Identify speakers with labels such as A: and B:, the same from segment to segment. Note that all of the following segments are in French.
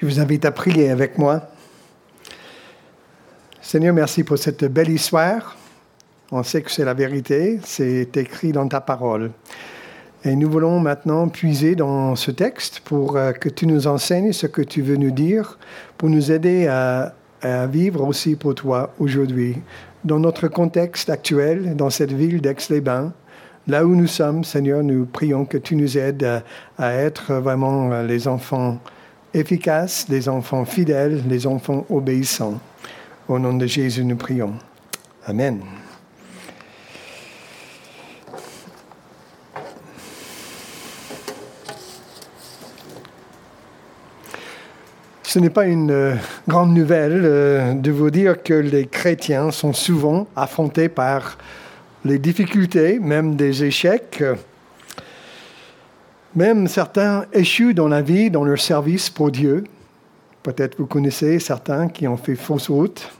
A: Je vous invite à prier avec moi. Seigneur, merci pour cette belle histoire. On sait que c'est la vérité, c'est écrit dans ta parole. Et nous voulons maintenant puiser dans ce texte pour euh, que tu nous enseignes ce que tu veux nous dire, pour nous aider à, à vivre aussi pour toi aujourd'hui. Dans notre contexte actuel, dans cette ville d'Aix-les-Bains, là où nous sommes, Seigneur, nous prions que tu nous aides à, à être vraiment euh, les enfants efficaces, les enfants fidèles, les enfants obéissants. Au nom de Jésus, nous prions. Amen. Ce n'est pas une euh, grande nouvelle euh, de vous dire que les chrétiens sont souvent affrontés par les difficultés, même des échecs. Même certains échouent dans la vie, dans leur service pour Dieu. Peut-être vous connaissez certains qui ont fait fausse route.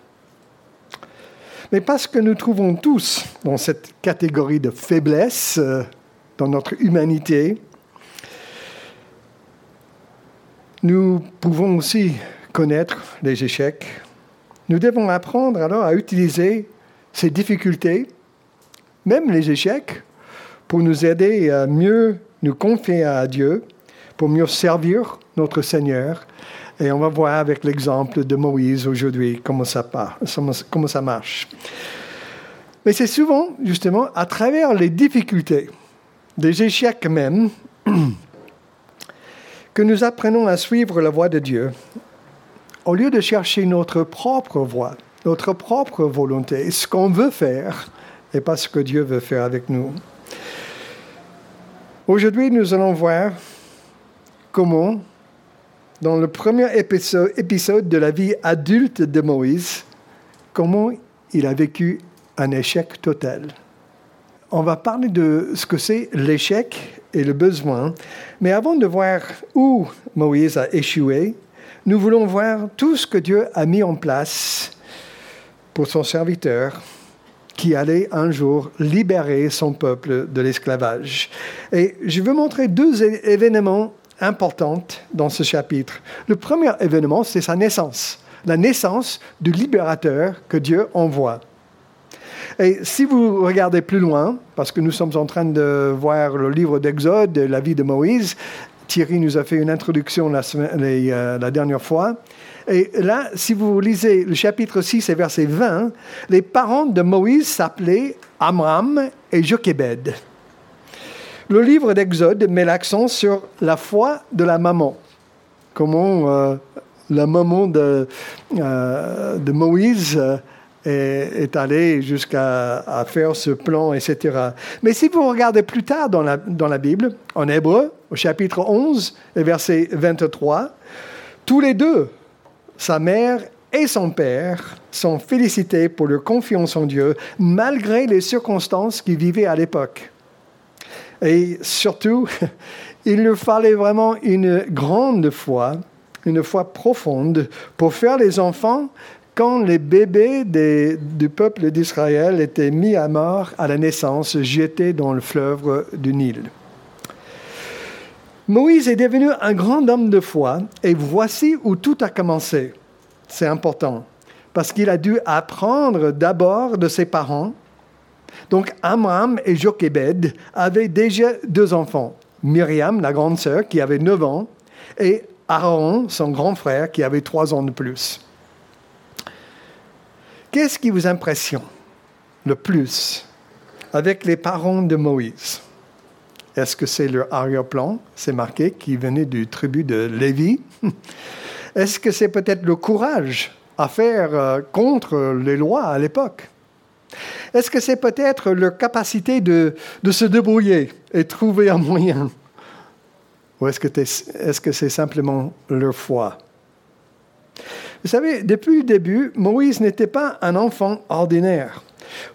A: Mais parce que nous trouvons tous dans cette catégorie de faiblesse euh, dans notre humanité, nous pouvons aussi connaître les échecs. Nous devons apprendre alors à utiliser ces difficultés, même les échecs, pour nous aider à mieux nous confier à Dieu, pour mieux servir notre Seigneur. Et on va voir avec l'exemple de Moïse aujourd'hui comment ça, comment ça marche. Mais c'est souvent, justement, à travers les difficultés, des échecs même, que nous apprenons à suivre la voie de Dieu, au lieu de chercher notre propre voie, notre propre volonté, ce qu'on veut faire et pas ce que Dieu veut faire avec nous. Aujourd'hui, nous allons voir comment, dans le premier épisode, de la vie adulte de Moïse, comment il a vécu un échec total. On va parler de ce que c'est l'échec et le besoin, mais avant de voir où Moïse a échoué, nous voulons voir tout ce que Dieu a mis en place pour son serviteur qui allait un jour libérer son peuple de l'esclavage. Et je veux montrer deux événements importants dans ce chapitre. Le premier événement, c'est sa naissance, la naissance du libérateur que Dieu envoie. Et si vous regardez plus loin, parce que nous sommes en train de voir le livre d'Exode, la vie de Moïse, Thierry nous a fait une introduction la, euh, la dernière fois. Et là, si vous lisez le chapitre 6 et verset 20, les parents de Moïse s'appelaient Amram et Jochebed. Le livre d'Exode met l'accent sur la foi de la maman. Comment euh, la maman de, euh, de Moïse est, allé jusqu'à faire ce plan, etc. Mais si vous regardez plus tard dans la, Bible, en hébreu, au chapitre 11 et verset 23, tous les deux, sa mère et son père, sont félicités pour leur confiance en Dieu, malgré les circonstances qu'ils vivaient à l'époque. Et surtout, il leur fallait vraiment une grande foi, une foi profonde, pour faire les enfants quand les bébés du peuple d'Israël étaient mis à mort à la naissance, jetés dans le fleuve du Nil. Moïse est devenu un grand homme de foi et voici où tout a commencé. C'est important parce qu'il a dû apprendre d'abord de ses parents. Donc Amram et Jochebed avaient déjà deux enfants. Myriam, la grande sœur, qui avait 9 ans, et Aaron, son grand frère, qui avait 3 ans de plus. Qu'est-ce qui vous impressionne le plus avec les parents de Moïse? Est-ce que c'est leur arrière-plan? C'est marqué qui venait du tribu de Lévi. Est-ce que c'est peut-être le courage à faire euh, contre les lois à l'époque? Est-ce que c'est peut-être leur capacité de, de, se débrouiller et trouver un moyen? Ou est-ce que, est-ce que c'est simplement leur foi? Vous savez, depuis le début, Moïse n'était pas un enfant ordinaire.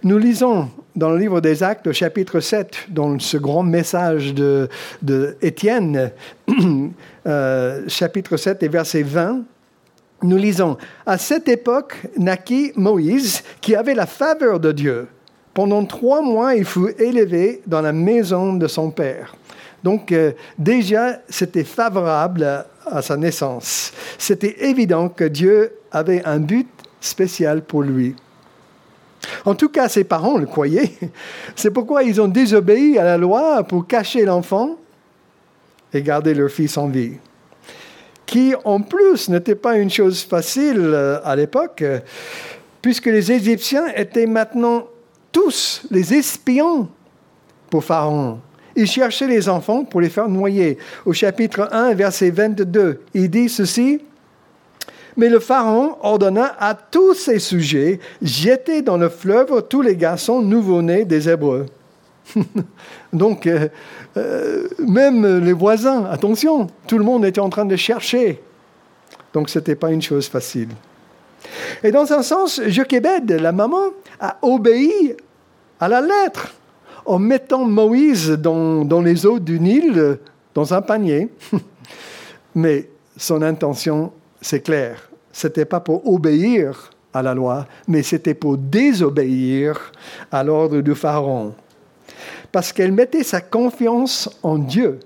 A: Nous lisons dans le livre des Actes, chapitre 7, dans ce grand message de, de Étienne, euh, chapitre 7 et verset 20, nous lisons, À cette époque naquit Moïse, qui avait la faveur de Dieu. Pendant trois mois, il fut élevé dans la maison de son père. Donc euh, déjà, c'était favorable à sa naissance. C'était évident que Dieu avait un but spécial pour lui. En tout cas, ses parents le croyaient. C'est pourquoi ils ont désobéi à la loi pour cacher l'enfant et garder leur fils en vie. Qui, en plus, n'était pas une chose facile euh, à l'époque, puisque les Égyptiens étaient maintenant tous les espions pour Pharaon. Ils cherchaient les enfants pour les faire noyer. Au chapitre 1, verset 22, il dit ceci. Mais le Pharaon ordonna à tous ses sujets, jeter dans le fleuve tous les garçons nouveau-nés des Hébreux. Donc, euh, euh, même les voisins, attention, tout le monde était en train de chercher. Donc, ce n'était pas une chose facile. Et dans un sens, Jochebed, la maman, a obéi à la lettre en mettant Moïse dans, les eaux du Nil dans un panier. Mais son intention c'est clair. Ce n'était pas pour obéir à la loi, mais c'était pour désobéir à l'ordre du Pharaon. Parce qu'elle mettait sa confiance en Dieu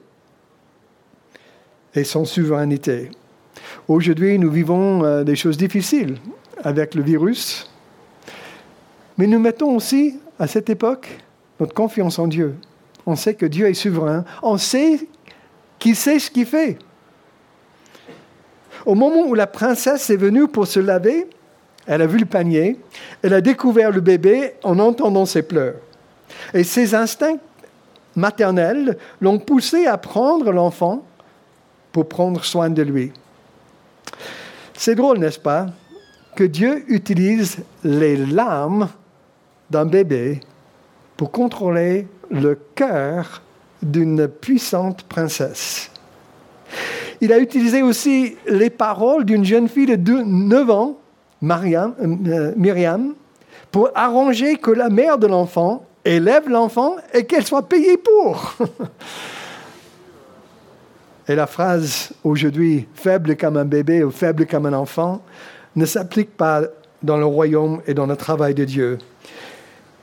A: et son souveraineté. Aujourd'hui, nous vivons euh, des choses difficiles avec le virus, mais nous mettons aussi, à cette époque, notre confiance en Dieu. On sait que Dieu est souverain, on sait qu'il sait ce qu'il fait. Au moment où la princesse est venue pour se laver, elle a vu le panier, elle a découvert le bébé en entendant ses pleurs. Et ses instincts maternels l'ont poussée à prendre l'enfant pour prendre soin de lui. C'est drôle, n'est-ce pas, que Dieu utilise les larmes d'un bébé pour contrôler le cœur d'une puissante princesse. Il a utilisé aussi les paroles d'une jeune fille de 9 ans, Mariam, euh, Myriam, pour arranger que la mère de l'enfant élève l'enfant et qu'elle soit payée pour. et la phrase aujourd'hui, faible comme un bébé ou faible comme un enfant, ne s'applique pas dans le royaume et dans le travail de Dieu.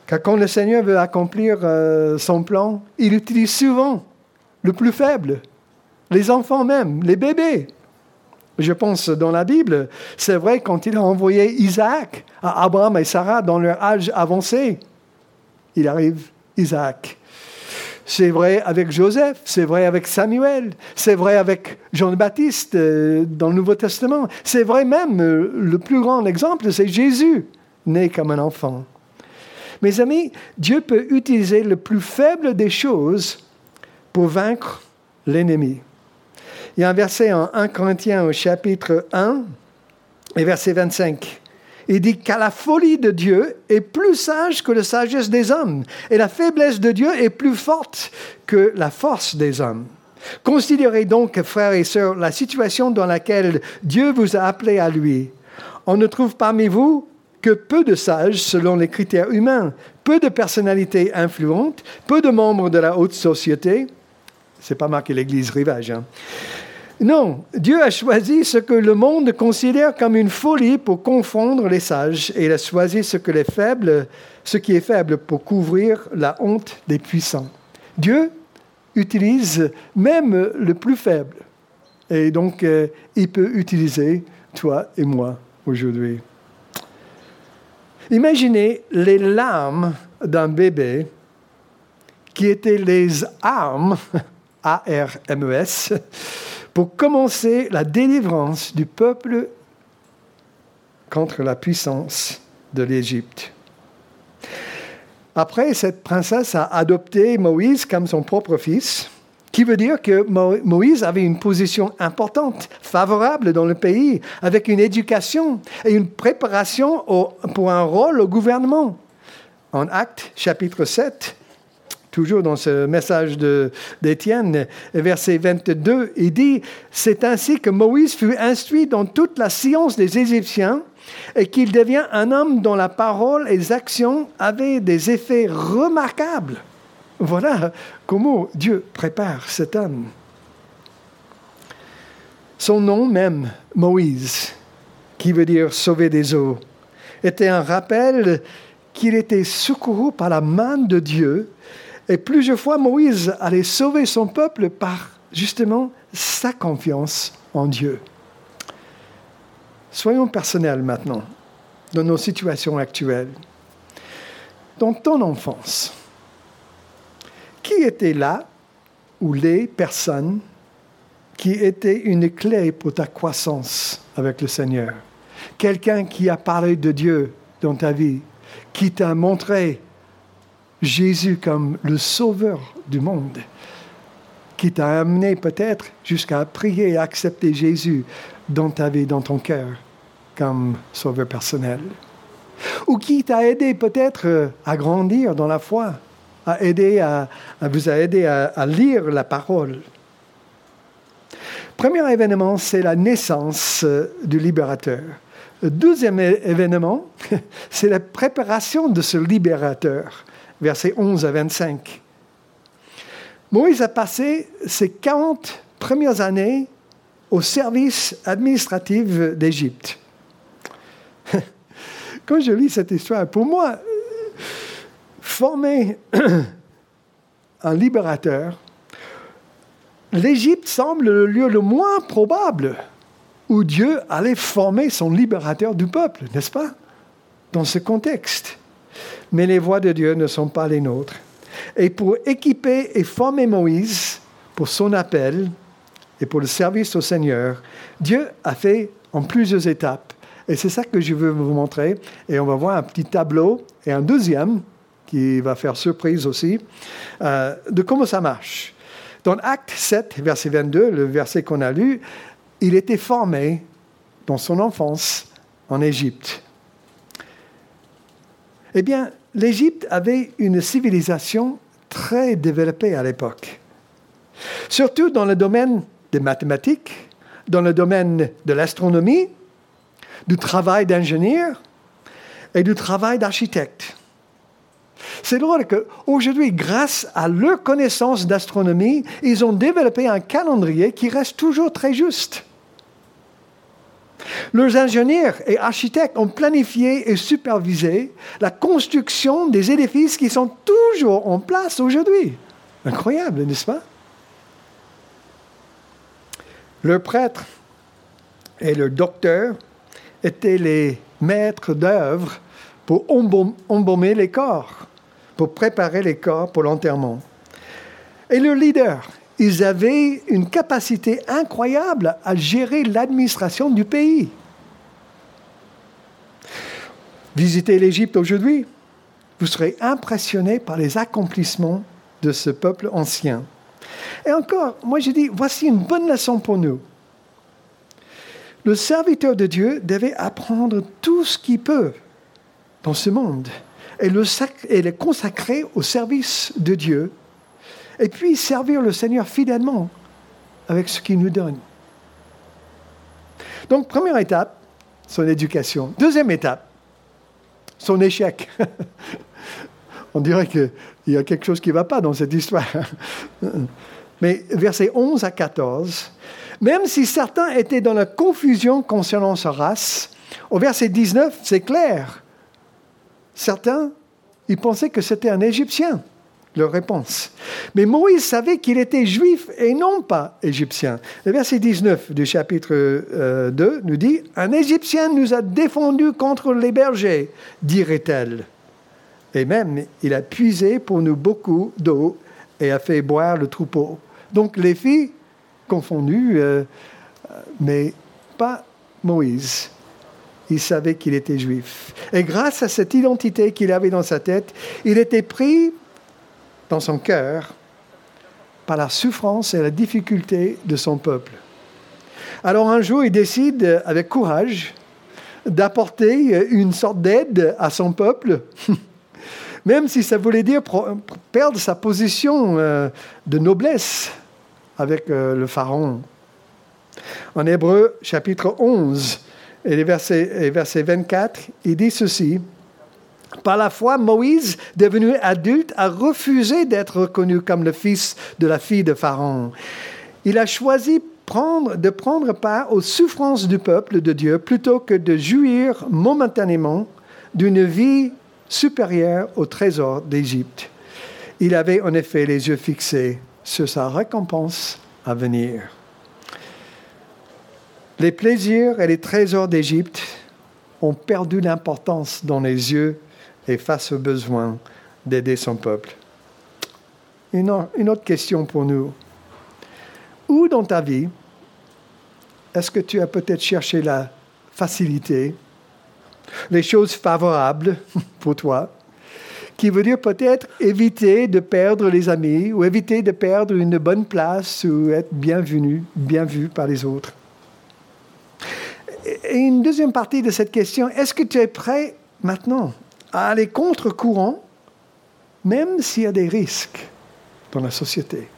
A: Car quand le Seigneur veut accomplir euh, son plan, il utilise souvent le plus faible, les enfants même, les bébés. Je pense dans la Bible, c'est vrai quand il a envoyé Isaac à Abraham et Sarah dans leur âge avancé, il arrive Isaac. C'est vrai avec Joseph, c'est vrai avec Samuel, c'est vrai avec Jean-Baptiste euh, dans le Nouveau Testament, c'est vrai même, euh, le plus grand exemple, c'est Jésus, né comme un enfant. Mes amis, Dieu peut utiliser le plus faible des choses pour vaincre l'ennemi. Il y a un verset en 1 Corinthiens au chapitre 1 et verset 25. Il dit qu'à la folie de Dieu est plus sage que la sagesse des hommes, et la faiblesse de Dieu est plus forte que la force des hommes. Considérez donc, frères et sœurs, la situation dans laquelle Dieu vous a appelé à lui. On ne trouve parmi vous que peu de sages selon les critères humains, peu de personnalités influentes, peu de membres de la haute société. C'est pas marqué l'Église rivage. Hein. Non, Dieu a choisi ce que le monde considère comme une folie pour confondre les sages, et il a choisi ce, que les faibles, ce qui est faible pour couvrir la honte des puissants. Dieu utilise même le plus faible, et donc euh, il peut utiliser toi et moi aujourd'hui. Imaginez les larmes d'un bébé qui étaient les armes, A-R-M-E-S, pour commencer la délivrance du peuple contre la puissance de l'Égypte. Après, cette princesse a adopté Moïse comme son propre fils, qui veut dire que Moïse avait une position importante, favorable dans le pays, avec une éducation et une préparation pour un rôle au gouvernement. En Actes chapitre 7, toujours dans ce message d'Étienne, verset 22, il dit, c'est ainsi que Moïse fut instruit dans toute la science des Égyptiens et qu'il devient un homme dont la parole et les actions avaient des effets remarquables. Voilà comment Dieu prépare cet homme. Son nom même, Moïse, qui veut dire sauver des eaux, était un rappel qu'il était secouru par la main de Dieu. Et plusieurs fois, Moïse allait sauver son peuple par justement sa confiance en Dieu. Soyons personnels maintenant, dans nos situations actuelles. Dans ton enfance, qui était là ou les personnes qui étaient une clé pour ta croissance avec le Seigneur? Quelqu'un qui a parlé de Dieu dans ta vie, qui t'a montré Jésus comme le sauveur du monde, qui t'a amené peut-être jusqu'à prier et accepter Jésus dans ta vie, dans ton cœur, comme sauveur personnel? Ou qui t'a aidé peut-être euh, à grandir dans la foi, à, aider à, vous a aidé à lire la parole. Premier événement, c'est la naissance euh, du libérateur. Le deuxième événement, c'est la préparation de ce libérateur, versets 11 à 25. Moïse a passé ses 40 premières années au service administratif d'Égypte. Quand je lis cette histoire, pour moi, former un libérateur, l'Égypte semble le lieu le moins probable où Dieu allait former son libérateur du peuple, n'est-ce pas Dans ce contexte. Mais les voies de Dieu ne sont pas les nôtres. Et pour équiper et former Moïse pour son appel et pour le service au Seigneur, Dieu a fait en plusieurs étapes. Et c'est ça que je veux vous montrer. Et on va voir un petit tableau et un deuxième qui va faire surprise aussi, euh, de comment ça marche? Dans Acte 7, verset 22, le verset qu'on a lu, il était formé dans son enfance en Égypte. Eh bien, l'Égypte avait une civilisation très développée à l'époque, surtout dans le domaine des mathématiques, dans le domaine de l'astronomie, du travail d'ingénieur et du travail d'architecte. C'est drôle qu'aujourd'hui, grâce à leur connaissance d'astronomie, ils ont développé un calendrier qui reste toujours très juste. Leurs ingénieurs et architectes ont planifié et supervisé la construction des édifices qui sont toujours en place aujourd'hui. Incroyable, n'est-ce pas? Leurs prêtres et leurs docteurs étaient les maîtres d'œuvre pour embaumer les corps, pour préparer les corps pour l'enterrement. Et leurs leaders ils avaient une capacité incroyable à gérer l'administration du pays. Visitez l'Égypte aujourd'hui, vous serez impressionné par les accomplissements de ce peuple ancien. Et encore, moi je dis, voici une bonne leçon pour nous. Le serviteur de Dieu devait apprendre tout ce qu'il peut dans ce monde et le, et le consacrer au service de Dieu et puis servir le Seigneur fidèlement avec ce qu'il nous donne. Donc, première étape, son éducation. Deuxième étape, son échec. On dirait qu'il y a quelque chose qui ne va pas dans cette histoire. Mais versets 11 à 14, même si certains étaient dans la confusion concernant sa race, au verset 19, c'est clair. Certains, ils pensaient que c'était un Égyptien leur réponse. Mais Moïse savait qu'il était juif et non pas égyptien. Le verset 19 du chapitre 2 euh, nous dit Un Égyptien nous a défendus contre les bergers, dirait-elle. Et même, il a puisé pour nous beaucoup d'eau et a fait boire le troupeau. Donc les filles confondues, euh, mais pas Moïse. Il savait qu'il était juif. Et grâce à cette identité qu'il avait dans sa tête, il était pris dans son cœur par la souffrance et la difficulté de son peuple. Alors un jour, il décide avec courage d'apporter une sorte d'aide à son peuple, même si ça voulait dire perdre sa position euh, de noblesse avec euh, le pharaon. En Hébreu chapitre 11 et verset, verset 24, il dit ceci. Par la foi, Moïse, devenu adulte, a refusé d'être reconnu comme le fils de la fille de Pharaon. Il a choisi de prendre part aux souffrances du peuple de Dieu plutôt que de jouir momentanément d'une vie supérieure au trésor d'Égypte. Il avait en effet les yeux fixés sur sa récompense à venir. Les plaisirs et les trésors d'Égypte ont perdu l'importance dans les yeux et face au besoin d'aider son peuple. Une, autre question pour nous. Où dans ta vie est-ce que tu as peut-être cherché la facilité, les choses favorables pour toi, qui veut dire peut-être éviter de perdre les amis ou éviter de perdre une bonne place ou être bienvenu, bien vu par les autres? Et une deuxième partie de cette question, est-ce que tu es prêt maintenant à aller contre courant, même s'il y a des risques dans la société?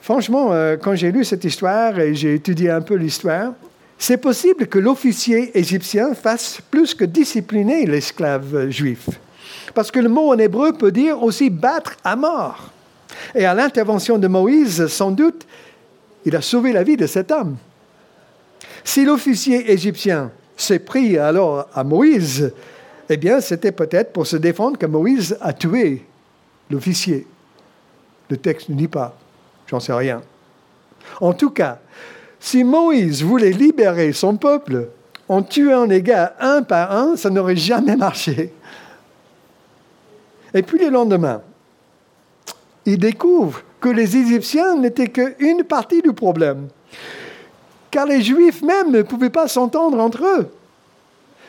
A: Franchement, euh, quand j'ai lu cette histoire et j'ai étudié un peu l'histoire, c'est possible que l'officier égyptien fasse plus que discipliner l'esclave juif. Parce que le mot en hébreu peut dire aussi battre à mort. Et à l'intervention de Moïse, sans doute, il a sauvé la vie de cet homme. Si l'officier égyptien s'est pris alors à Moïse, eh bien, c'était peut-être pour se défendre que Moïse a tué l'officier. Le texte ne dit pas. J'en sais rien. En tout cas, si Moïse voulait libérer son peuple en tuant les gars un par un, ça n'aurait jamais marché. Et puis le lendemain, il découvre que les Égyptiens n'étaient qu'une partie du problème. Car les Juifs même ne pouvaient pas s'entendre entre eux.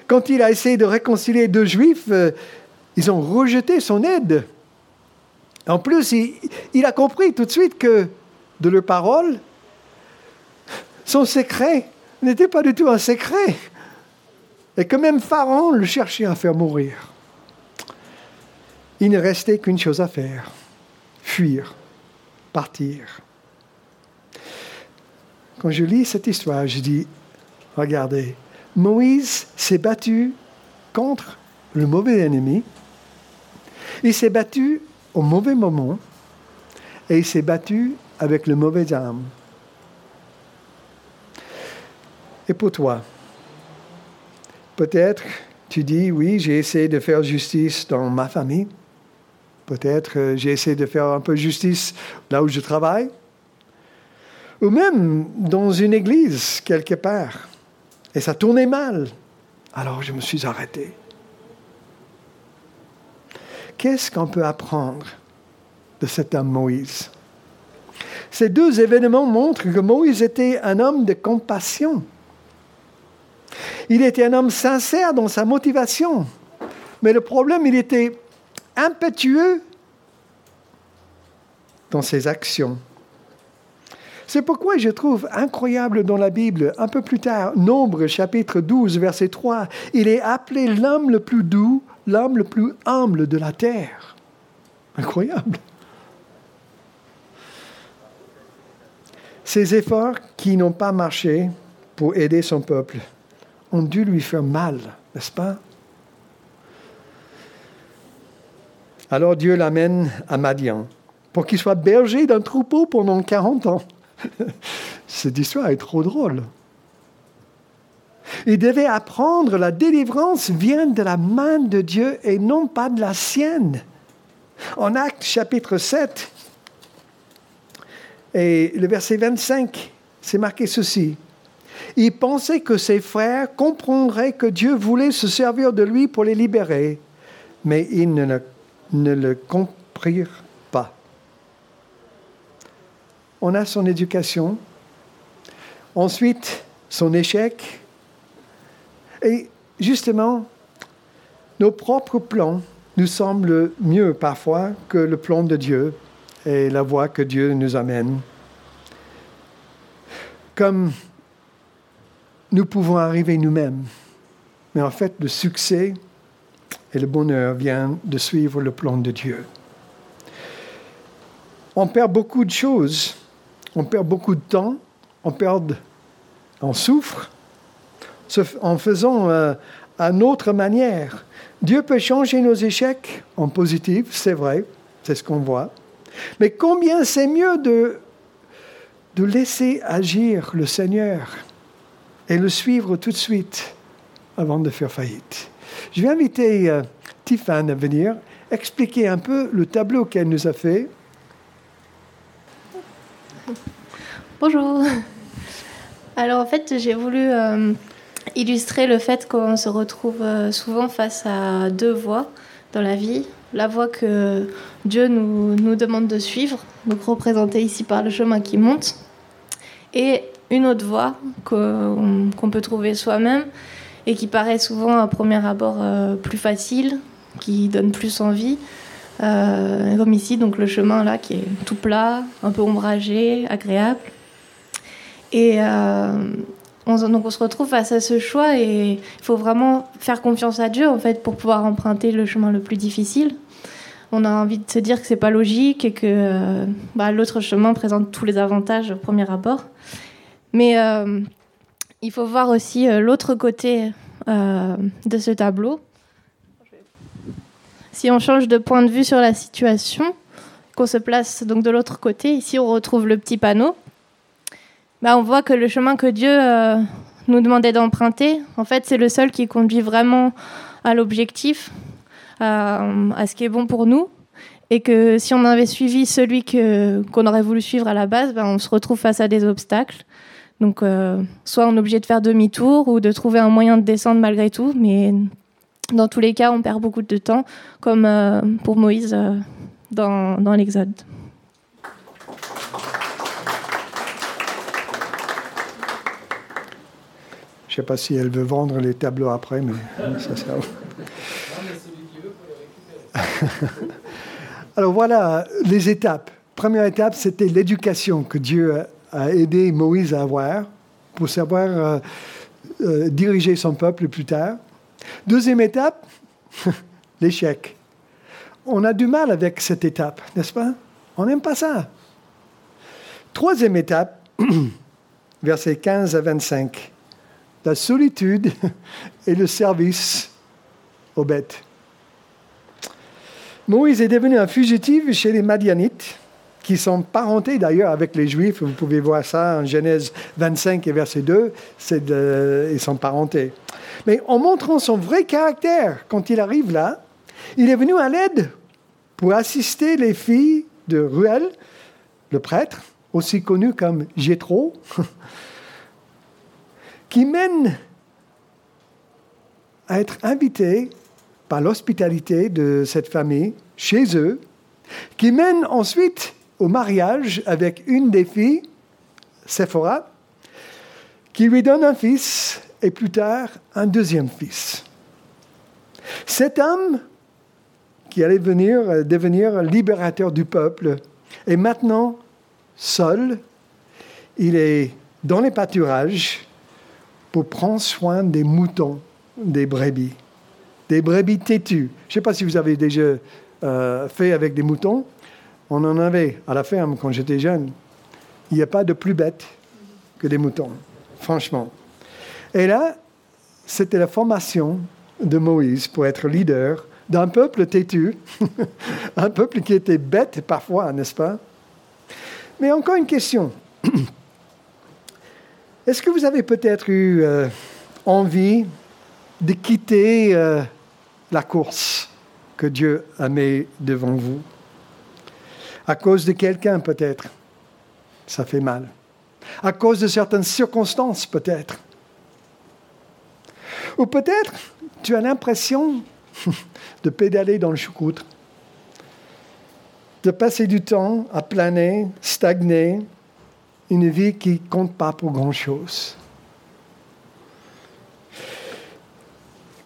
A: Quand il a essayé de réconcilier deux Juifs, euh, ils ont rejeté son aide. En plus, il, a compris tout de suite que de leurs paroles, son secret n'était pas du tout un secret. Et que même Pharaon le cherchait à faire mourir. Il ne restait qu'une chose à faire, fuir, partir. Quand je lis cette histoire, je dis, regardez, Moïse s'est battu contre le mauvais ennemi, il s'est battu au mauvais moment, et il s'est battu avec le mauvais âme. Et pour toi, peut-être tu dis, oui, j'ai essayé de faire justice dans ma famille. Peut-être euh, j'ai essayé de faire un peu justice là où je travaille. Ou même dans une église quelque part. Et ça tournait mal. Alors je me suis arrêté. Qu'est-ce qu'on peut apprendre de cet homme Moïse? Ces deux événements montrent que Moïse était un homme de compassion. Il était un homme sincère dans sa motivation. Mais le problème, il était impétueux dans ses actions. C'est pourquoi je trouve incroyable dans la Bible, un peu plus tard, Nombre chapitre 12, verset 3, il est appelé l'homme le plus doux, l'homme le plus humble de la terre. Incroyable. Ces efforts qui n'ont pas marché pour aider son peuple ont dû lui faire mal, n'est-ce pas? Alors Dieu l'amène à Madian pour qu'il soit berger d'un troupeau pendant 40 ans. Cette histoire est trop drôle. Il devait apprendre la délivrance vient de la main de Dieu et non pas de la sienne. En Actes chapitre 7 et le verset 25, c'est marqué ceci. Il pensait que ses frères comprendraient que Dieu voulait se servir de lui pour les libérer, mais ils ne le, ne le comprirent. On a son éducation, ensuite son échec, et justement, nos propres plans nous semblent mieux parfois que le plan de Dieu et la voie que Dieu nous amène. Comme nous pouvons arriver nous-mêmes. Mais en fait, le succès et le bonheur viennent de suivre le plan de Dieu. On perd beaucoup de choses, on perd beaucoup de temps, on perd, on souffre en faisant euh, à notre manière. Dieu peut changer nos échecs en positif, c'est vrai, c'est ce qu'on voit. Mais combien c'est mieux de, de laisser agir le Seigneur et le suivre tout de suite avant de faire faillite. Je vais inviter euh, Tiffany à venir expliquer un peu le tableau qu'elle nous a fait.
B: Bonjour. Alors en fait, j'ai voulu euh, illustrer le fait qu'on se retrouve euh, souvent face à deux voies dans la vie. La voie que Dieu nous, nous demande de suivre, donc représentée ici par le chemin qui monte, et une autre voie qu'on peut trouver soi-même et qui paraît souvent à premier abord euh, plus facile, qui donne plus envie. Comme ici, donc le chemin là qui est tout plat, un peu ombragé, agréable. Et euh, on, donc on se retrouve face à ce choix et il faut vraiment faire confiance à Dieu en fait pour pouvoir emprunter le chemin le plus difficile. On a envie de se dire que c'est pas logique et que bah, l'autre chemin présente tous les avantages au premier abord. Mais euh, il faut voir aussi euh, l'autre côté euh, de ce tableau. Si on change de point de vue sur la situation, qu'on se place donc de l'autre côté, ici on retrouve le petit panneau, bah on voit que le chemin que Dieu nous demandait d'emprunter, en fait, c'est le seul qui conduit vraiment à l'objectif, à, ce qui est bon pour nous. Et que si on avait suivi celui qu'on aurait voulu suivre à la base, bah, on se retrouve face à des obstacles. Donc, euh, soit on est obligé de faire demi-tour ou de trouver un moyen de descendre malgré tout, mais dans tous les cas, on perd beaucoup de temps, comme euh, pour Moïse euh, dans l'Exode.
A: Je ne sais pas si elle veut vendre les tableaux après, mais ça sert. Alors voilà les étapes. Première étape, c'était l'éducation que Dieu a aidé Moïse à avoir pour savoir euh, euh, diriger son peuple plus tard. Deuxième étape, l'échec. On a du mal avec cette étape, n'est-ce pas? On n'aime pas ça. Troisième étape, versets 15 à 25, la solitude et le service aux bêtes. Moïse est devenu un fugitif chez les Madianites qui sont parentés d'ailleurs avec les Juifs. Vous pouvez voir ça en Genèse 25 et verset 2, ils sont parentés. Mais en montrant son vrai caractère, quand il arrive là, il est venu à l'aide pour assister les filles de Ruel, le prêtre, aussi connu comme Jétro, qui mène à être invité par l'hospitalité de cette famille chez eux, qui mène ensuite au mariage avec une des filles, Sephora, qui lui donne un fils et plus tard un deuxième fils. Cet homme qui allait venir euh, devenir libérateur du peuple est maintenant seul. Il est dans les pâturages pour prendre soin des moutons, des brebis, des brebis têtues. Je ne sais pas si vous avez déjà euh, fait avec des moutons. On en avait à la ferme quand j'étais jeune. Il n'y a pas de plus bête que des moutons, franchement. Et là, c'était la formation de Moïse pour être leader d'un peuple têtu, un peuple qui était bête parfois, n'est-ce pas? Mais encore une question. Est-ce que vous avez peut-être eu euh, envie de quitter euh, la course que Dieu a mis devant vous? À cause de quelqu'un peut-être. Ça fait mal. À cause de certaines circonstances peut-être. Ou peut-être tu as l'impression de pédaler dans le choucroute, de passer du temps à planer, stagner, une vie qui ne compte pas pour grand-chose.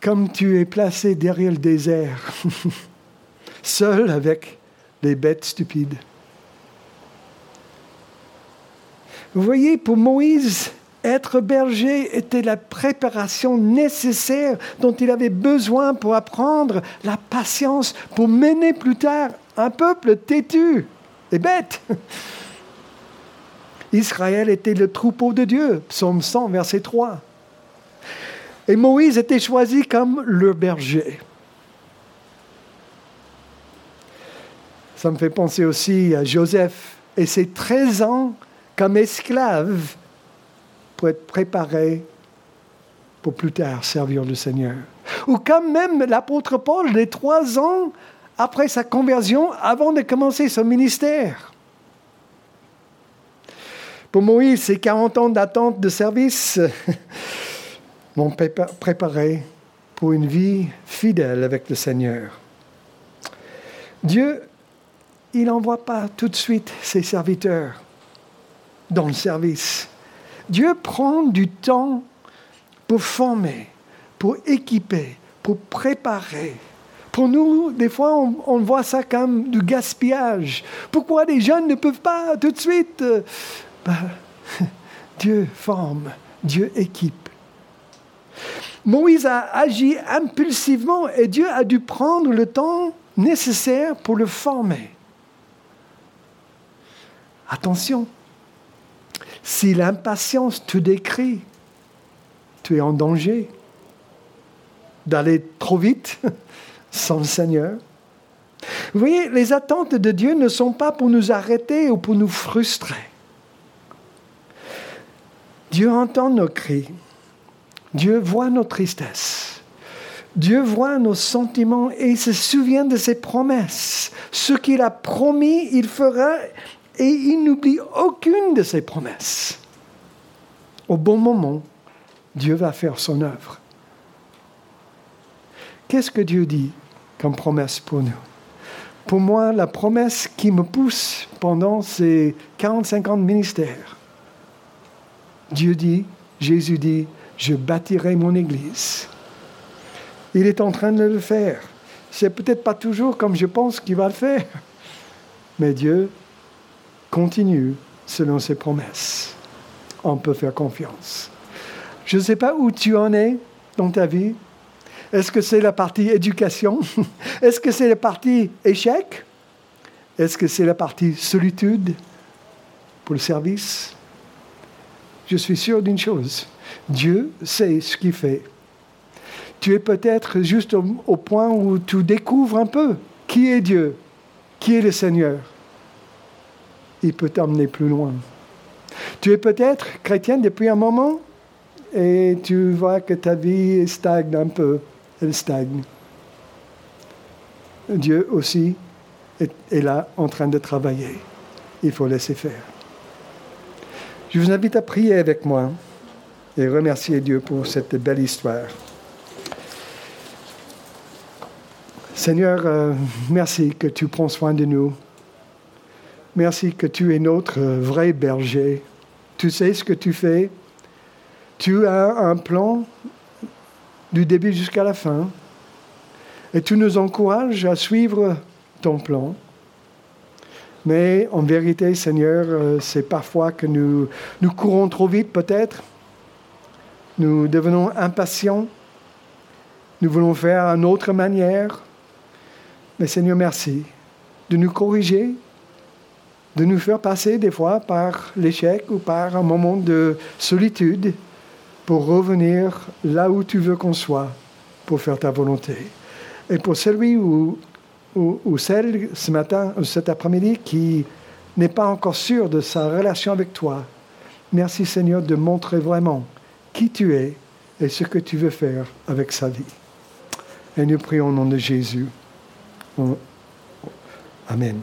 A: Comme tu es placé derrière le désert, seul avec des bêtes stupides. Vous voyez, pour Moïse, être berger était la préparation nécessaire dont il avait besoin pour apprendre la patience, pour mener plus tard un peuple têtu et bête. Israël était le troupeau de Dieu, psaume 100, verset 3. Et Moïse était choisi comme le berger. Ça me fait penser aussi à Joseph et ses 13 ans comme esclave pour être préparé pour plus tard servir le Seigneur. ou comme même l'apôtre Paul, les trois ans après sa conversion, avant de commencer son ministère. Pour Moïse, ces 40 ans d'attente de service m'ont préparé pour une vie fidèle avec le Seigneur. Dieu, il n'envoie pas tout de suite ses serviteurs dans le service. Dieu prend du temps pour former, pour équiper, pour préparer. Pour nous, des fois, on, voit ça comme du gaspillage. Pourquoi les jeunes ne peuvent pas tout de suite euh, ben, Dieu forme, Dieu équipe. Moïse a agi impulsivement et Dieu a dû prendre le temps nécessaire pour le former. Attention, si l'impatience te décrit, tu es en danger d'aller trop vite sans le Seigneur. Vous voyez, les attentes de Dieu ne sont pas pour nous arrêter ou pour nous frustrer. Dieu entend nos cris. Dieu voit nos tristesses. Dieu voit nos sentiments et il se souvient de ses promesses. Ce qu'il a promis, il fera et il n'oublie aucune de ses promesses. Au bon moment, Dieu va faire son œuvre. Qu'est-ce que Dieu dit comme promesse pour nous? Pour moi, la promesse qui me pousse pendant ces 45 ans de ministère, Dieu dit, Jésus dit, je bâtirai mon Église. Il est en train de le faire. C'est peut-être pas toujours comme je pense qu'il va le faire, mais Dieu continue selon ses promesses. On peut faire confiance. Je ne sais pas où tu en es dans ta vie. Est-ce que c'est la partie éducation? Est-ce que c'est la partie échec? Est-ce que c'est la partie solitude pour le service? Je suis sûr d'une chose. Dieu sait ce qu'il fait. Tu es peut-être juste au, point où tu découvres un peu qui est Dieu, qui est le Seigneur il peut t'emmener plus loin. Tu es peut-être chrétien depuis un moment et tu vois que ta vie stagne un peu. Elle stagne. Dieu aussi est, là en train de travailler. Il faut laisser faire. Je vous invite à prier avec moi et remercier Dieu pour cette belle histoire. Seigneur, euh, merci que tu prends soin de nous. Merci que tu es notre vrai berger. Tu sais ce que tu fais. Tu as un plan du début jusqu'à la fin. Et tu nous encourages à suivre ton plan. Mais en vérité, Seigneur, euh, c'est parfois que nous, nous courons trop vite peut-être. Nous devenons impatients. Nous voulons faire d'une autre manière. Mais Seigneur, merci de nous corriger, de nous faire passer des fois par l'échec ou par un moment de solitude pour revenir là où tu veux qu'on soit pour faire ta volonté. Et pour celui ou, celle ce matin ou cet après-midi qui n'est pas encore sûr de sa relation avec toi, merci Seigneur de montrer vraiment qui tu es et ce que tu veux faire avec sa vie. Et nous prions au nom de Jésus. Amen.